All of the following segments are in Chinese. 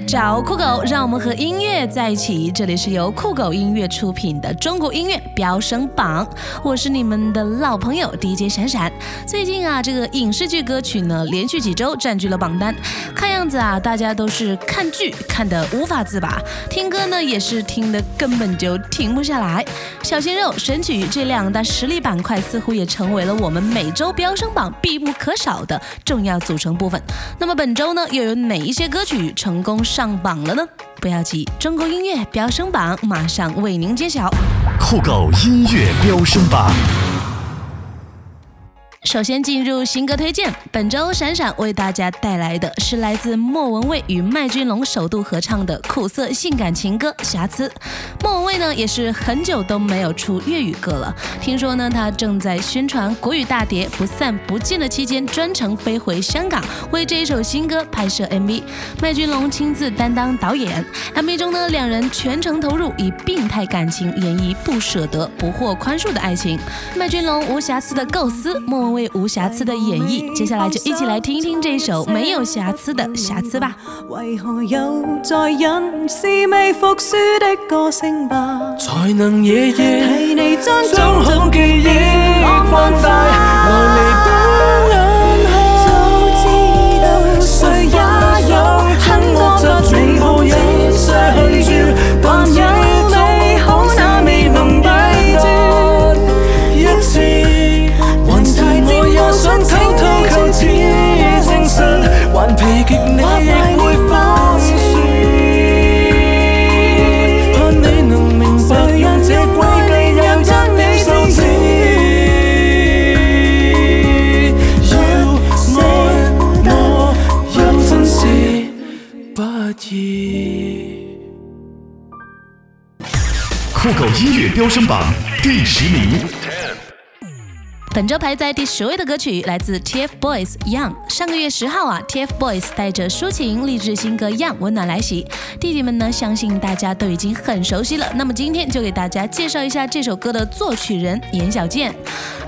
找酷狗，让我们和音乐在一起。这里是由酷狗音乐出品的中国音乐飙升榜，我是你们的老朋友 DJ 闪闪。最近啊，这个影视剧歌曲呢，连续几周占据了榜单。看样子啊，大家都是看剧看得无法自拔，听歌呢也是听得根本就停不下来。小鲜肉、神曲这两大实力板块，似乎也成为了我们每周飙升榜必不可少的重要组成部分。那么本周呢，又有哪一些歌曲？成功上榜了呢？不要急，中国音乐飙升榜马上为您揭晓。酷狗音乐飙升榜。首先进入新歌推荐，本周闪闪为大家带来的是来自莫文蔚与麦浚龙首度合唱的苦涩性感情歌《瑕疵》。莫文蔚呢也是很久都没有出粤语歌了，听说呢他正在宣传国语大碟不散不见的期间，专程飞回香港为这一首新歌拍摄 MV。麦浚龙亲自担当导演，MV 中呢两人全程投入，以病态感情演绎不舍得、不获宽恕的爱情。麦浚龙无瑕疵的构思，莫文蔚蔚。为无瑕疵的演绎，接下来就一起来听一听这首没有瑕疵的瑕疵吧。为何又在忍？是未服输的个性吧？才能夜夜替你将将好记忆放大，来弥补飙升榜第十名。本周排在第十位的歌曲来自 TFBOYS Young。上个月十号啊，TFBOYS 带着抒情励志新歌 Young 温暖来袭，弟弟们呢，相信大家都已经很熟悉了。那么今天就给大家介绍一下这首歌的作曲人严小健。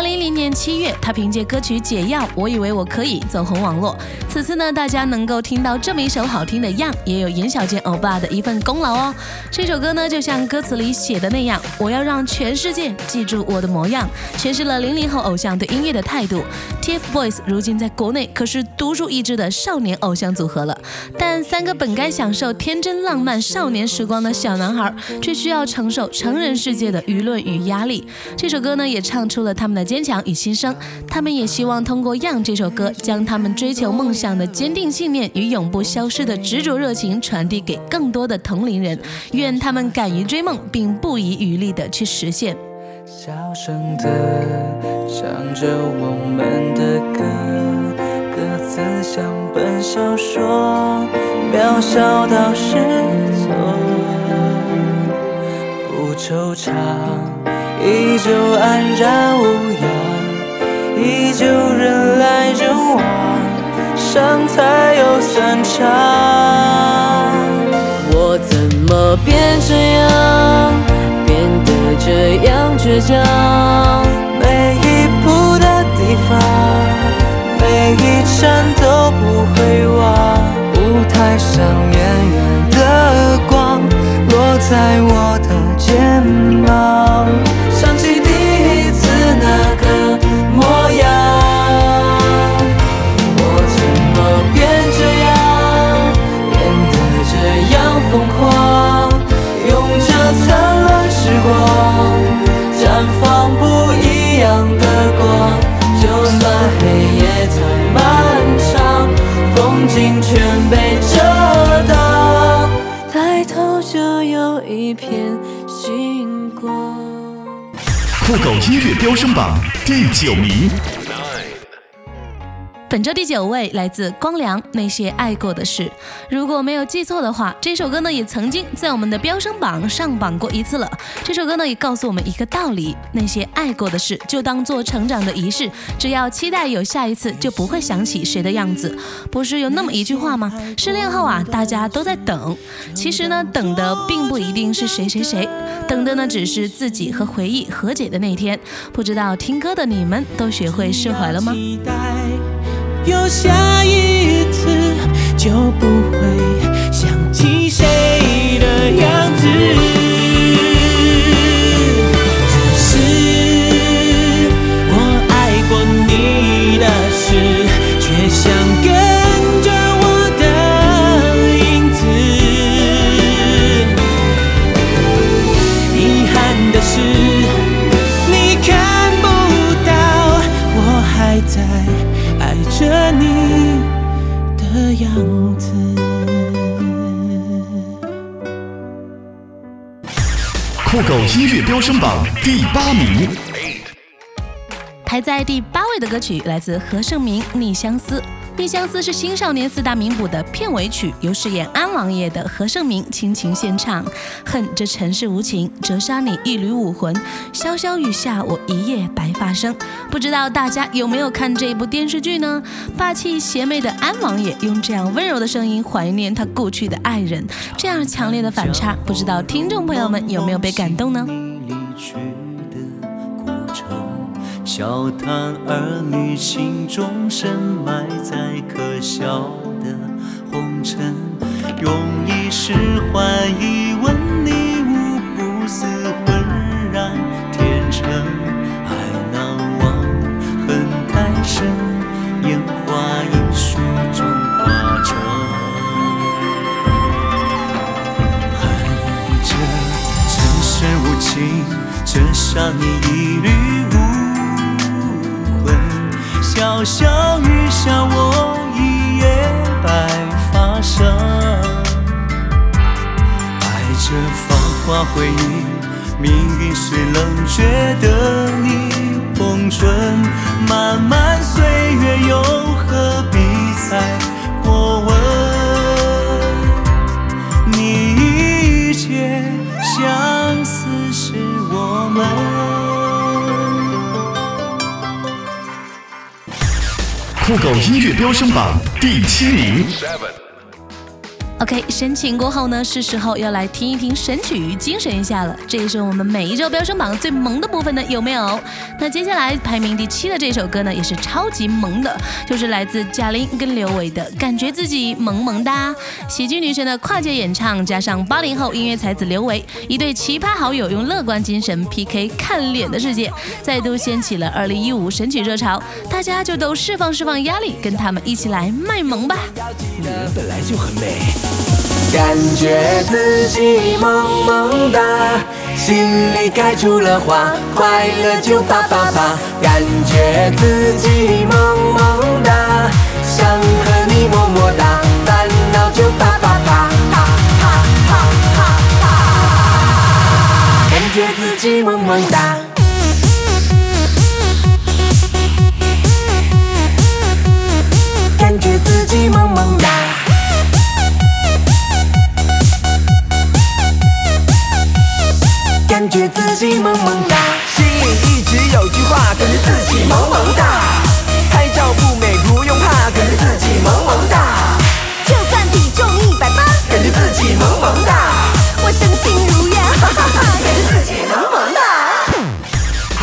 二零零年七月，他凭借歌曲《解药》，我以为我可以走红网络。此次呢，大家能够听到这么一首好听的样也有严小健欧巴的一份功劳哦。这首歌呢，就像歌词里写的那样，我要让全世界记住我的模样，诠释了零零后。偶像对音乐的态度，TFBOYS 如今在国内可是独树一帜的少年偶像组合了。但三个本该享受天真浪漫少年时光的小男孩，却需要承受成人世界的舆论与压力。这首歌呢，也唱出了他们的坚强与心声。他们也希望通过《样》这首歌，将他们追求梦想的坚定信念与永不消失的执着热情传递给更多的同龄人。愿他们敢于追梦，并不遗余力的去实现。小声的唱着我们的歌，歌词像本小说，渺小到失措。不惆怅，依旧安然无恙，依旧人来人往，伤才有散场。我怎么变这样？变得这样倔强，每一步的地方，每一酷狗音乐飙升榜第九名。本周第九位来自光良，那些爱过的事。如果没有记错的话，这首歌呢也曾经在我们的飙升榜上榜过一次了。这首歌呢也告诉我们一个道理：那些爱过的事，就当做成长的仪式。只要期待有下一次，就不会想起谁的样子。不是有那么一句话吗？失恋后啊，大家都在等。其实呢，等的并不一定是谁谁谁，等的呢只是自己和回忆和解的那天。不知道听歌的你们都学会释怀了吗？有下一次，就不会想起谁的样子。第八名，排在第八位的歌曲来自何晟铭《逆相思》。《逆相思》是新少年四大名捕的片尾曲，由饰演安王爷的何晟铭倾情献唱。恨这尘世无情，折杀你一缕武魂。潇潇雨下，我一夜白发生。不知道大家有没有看这部电视剧呢？霸气邪魅的安王爷用这样温柔的声音怀念他故去的爱人，这样强烈的反差，不知道听众朋友们有没有被感动呢？去的古城，笑谈儿女情中深埋在可笑的红尘，用一世怀疑问你最冷，却的你红唇。漫漫岁月，又何必再过问？你一切相思是我们。酷狗音乐飙升榜第七名，OK，神情过后呢，是时候要来听一听神曲，精神一下了。这也是我们每一周飙升榜最萌的部分呢，有没有？那接下来排名第七的这首歌呢，也是超级萌的，就是来自贾玲跟刘维的《感觉自己萌萌哒》。喜剧女神的跨界演唱，加上八零后音乐才子刘维，一对奇葩好友用乐观精神 PK 看脸的世界，再度掀起了二零一五神曲热潮。大家就都释放释放压力，跟他们一起来卖萌吧！女人本来就很美。感觉自己萌萌哒，心里开出了花，快乐就啪啪啪。感觉自己萌萌哒，想和你么么哒，烦恼就啪啪啪。哈哈哈哈哈哈！感觉自己萌萌哒。感觉自己萌萌哒，心里一直有句话，感觉自己萌萌哒。拍照不美不用怕，感觉自己萌萌哒。就算体重一百八，感觉自己萌萌哒。我身轻如燕，哈哈哈，感觉自己萌萌哒。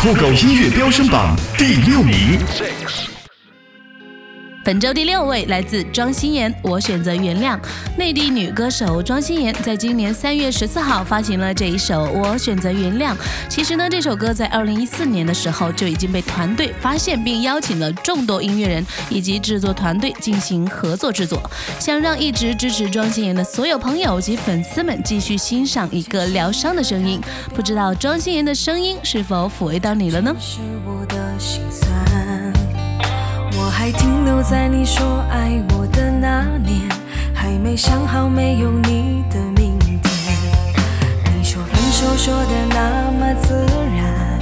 酷狗音乐飙升榜第六名，本周第六位来自庄心妍，我选择原谅。内地女歌手庄心妍在今年三月十四号发行了这一首《我选择原谅》。其实呢，这首歌在二零一四年的时候就已经被团队发现，并邀请了众多音乐人以及制作团队进行合作制作，想让一直支持庄心妍的所有朋友及粉丝们继续欣赏一个疗伤的声音。不知道庄心妍的声音是否抚慰到你了呢？是我的心酸。我还停留在你说爱我的那年，还没想好没有你的明天。你说分手说的那么自然，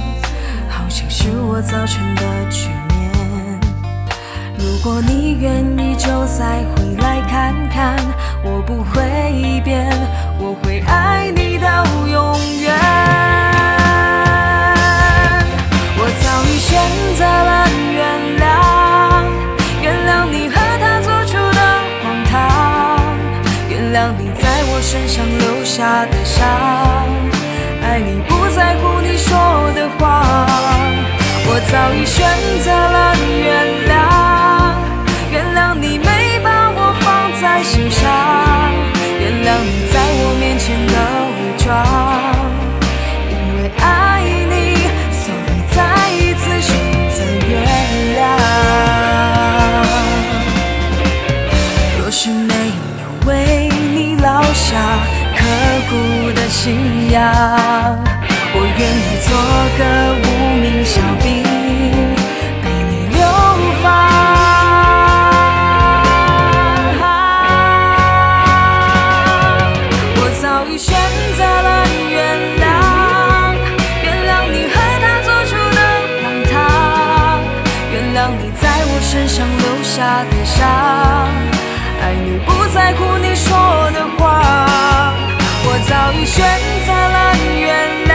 好像是我造成的局面。如果你愿意，就再回来看看。我不会变，我会爱你到永远。我早已选择了原谅，我身上留下的伤。爱你不在乎你说的话，在我身上留下的伤。爱你不在乎你说的话，我早已选择了原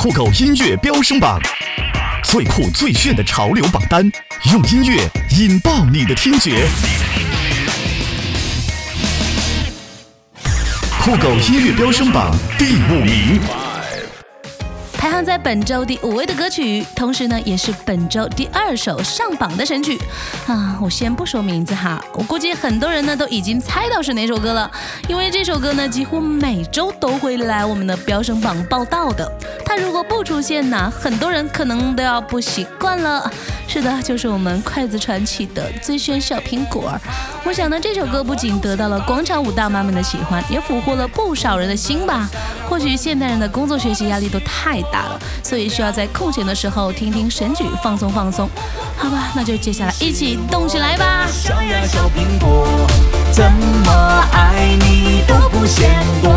酷狗音乐飙升榜，最酷最炫的潮流榜单，用音乐引爆你的听觉。酷狗音乐飙升榜第五名，在本周第五位的歌曲，同时呢，也是本周第二首上榜的神曲啊！我先不说名字哈，我估计很多人呢都已经猜到是哪首歌了，因为这首歌呢几乎每周都会来我们的飙升榜报道的。它如果不出现呢，很多人可能都要不习惯了。是的，就是我们筷子传奇的《最炫小苹果》。我想呢，这首歌不仅得到了广场舞大妈们的喜欢，也俘获了不少人的心吧。或许现代人的工作学习压力都太大了，所以需要在空闲的时候听听神曲放松放松。好吧，那就接下来一起动起来吧！小呀小苹果，怎么爱你都不嫌多，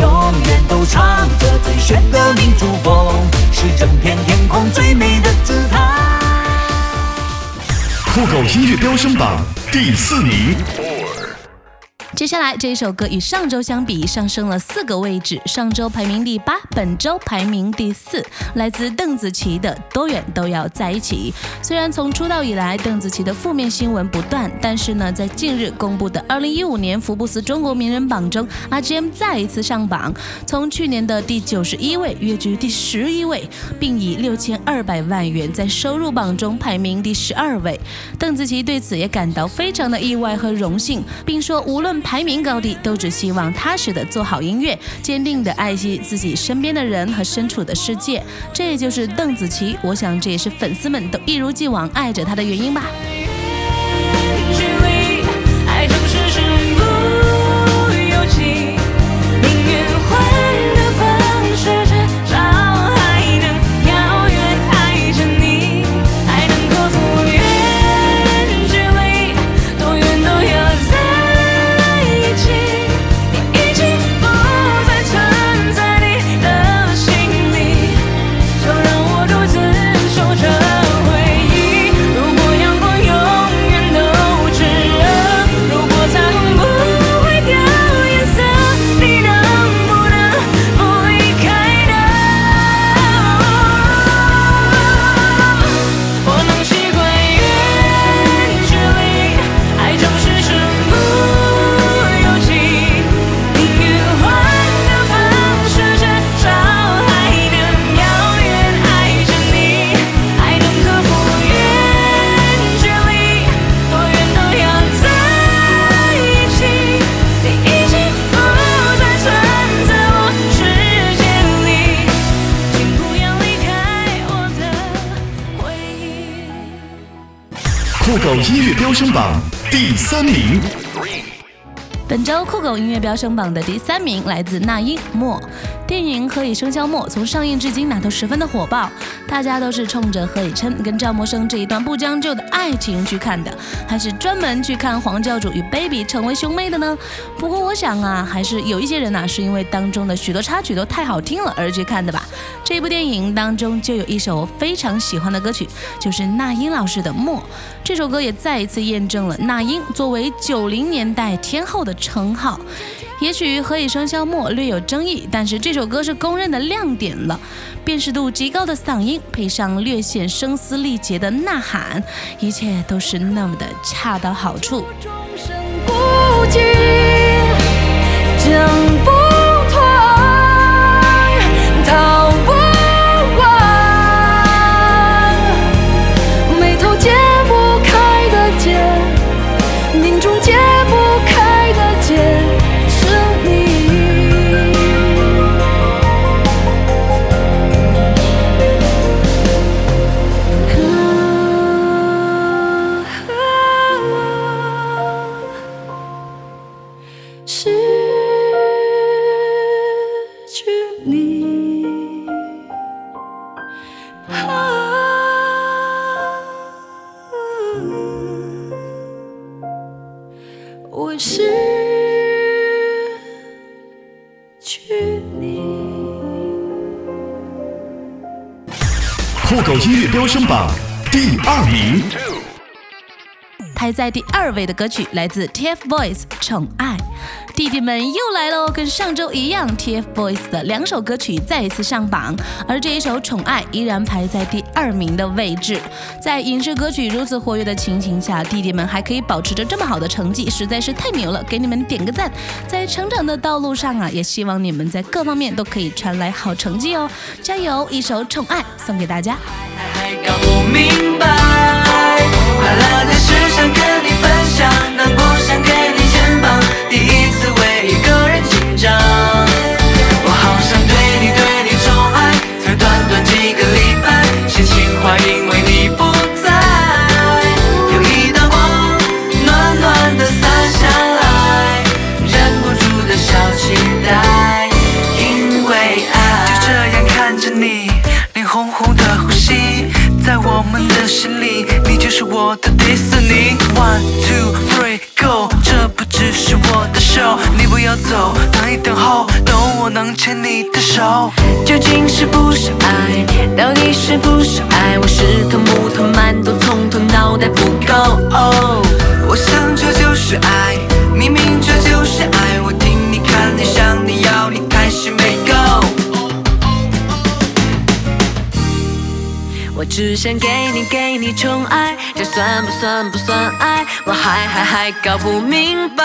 永远都唱着最炫的民族风，是整片天空最美的姿态。酷狗音乐飙升榜第四名，接下来这一首歌与上周相比上升了四个位置，上周排名第八，本周排名第四，来自邓紫棋的《多远都要在一起》。虽然从出道以来，邓紫棋的负面新闻不断，但是呢，在近日公布的2015年福布斯中国名人榜中，RGM 再一次上榜，从去年的第九十一位跃居第十一位，并以六千二百万元在收入榜中排名第十二位。邓紫棋对此也感到非常的意外和荣幸，并说无论排排名高低，都只希望踏实的做好音乐，坚定的爱惜自己身边的人和身处的世界。这就是邓紫棋，我想这也是粉丝们都一如既往爱着她的原因吧。音乐飙升榜第三名，本周酷狗音乐飙升榜的第三名来自那英《默》。电影《何以笙箫默》从上映至今呢都十分的火爆，大家都是冲着何以琛跟赵默笙这一段不将就的爱情去看的，还是专门去看黄教主与 Baby 成为兄妹的呢？不过我想啊，还是有一些人呐是因为当中的许多插曲都太好听了而去看的吧。这部电影当中就有一首我非常喜欢的歌曲，就是那英老师的《默》。这首歌也再一次验证了那英作为九零年代天后的称号。也许《何以笙箫默》略有争议，但是这首歌是公认的亮点了。辨识度极高的嗓音，配上略显声嘶力竭的呐喊，一切都是那么的恰到好处。酷榜第二名，排在第二位的歌曲来自 TFBOYS《宠爱》。弟弟们又来喽！跟上周一样，TFBOYS 的两首歌曲再一次上榜，而这一首《宠爱》依然排在第二名的位置。在影视歌曲如此活跃的情形下，弟弟们还可以保持着这么好的成绩，实在是太牛了！给你们点个赞！在成长的道路上啊，也希望你们在各方面都可以传来好成绩哦！加油！一首《宠爱》送给大家。you go. 不是爱？我是头木头馒头，从头脑袋不够。我想这就是爱，明明这就是爱。我听你看你想你要你还是没够。我只想给你给你宠爱，这算不算不算爱？我还还还搞不明白。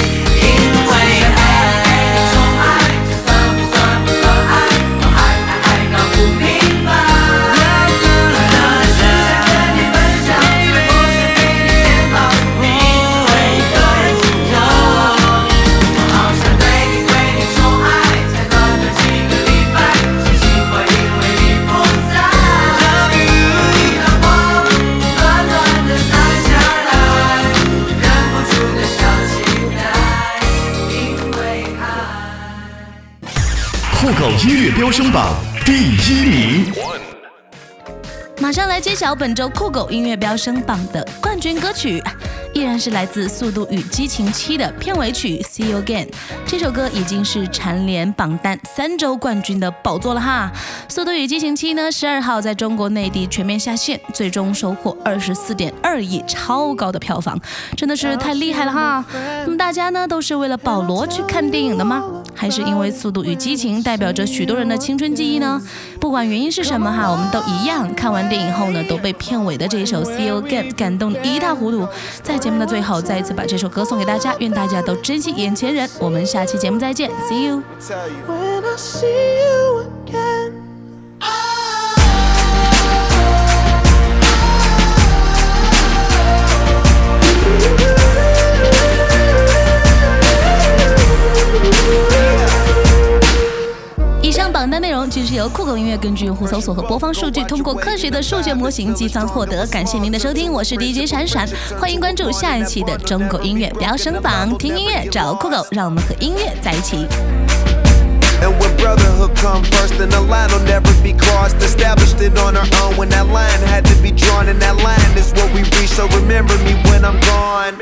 飙升榜第一名，马上来揭晓本周酷狗音乐飙升榜的冠军歌曲。依然是来自《速度与激情七》的片尾曲《See You Again》，这首歌已经是蝉联榜单三周冠军的宝座了哈。《速度与激情七》呢，十二号在中国内地全面下线，最终收获二十四点二亿，超高的票房，真的是太厉害了哈。那么大家呢，都是为了保罗去看电影的吗？还是因为《速度与激情》代表着许多人的青春记忆呢？不管原因是什么哈，我们都一样，看完电影后呢，都被片尾的这首《See You Again》感动得一塌糊涂。在节目的最后，再一次把这首歌送给大家，愿大家都珍惜眼前人。我们下期节目再见，See you。由酷狗音乐根据用户搜索和播放数据，通过科学的数学模型计算获得。感谢您的收听，我是 DJ 闪闪，欢迎关注下一期的中国音乐飙升榜，听音乐找酷狗，让我们和音乐在一起。And when brotherhood come first, then the line will never be crossed. Established it on our own when that line had to be drawn, and that line is what we reach. So remember me when I'm gone.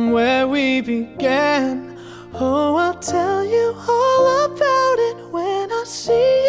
from where we began. Oh, I'll tell you all about it when I see you.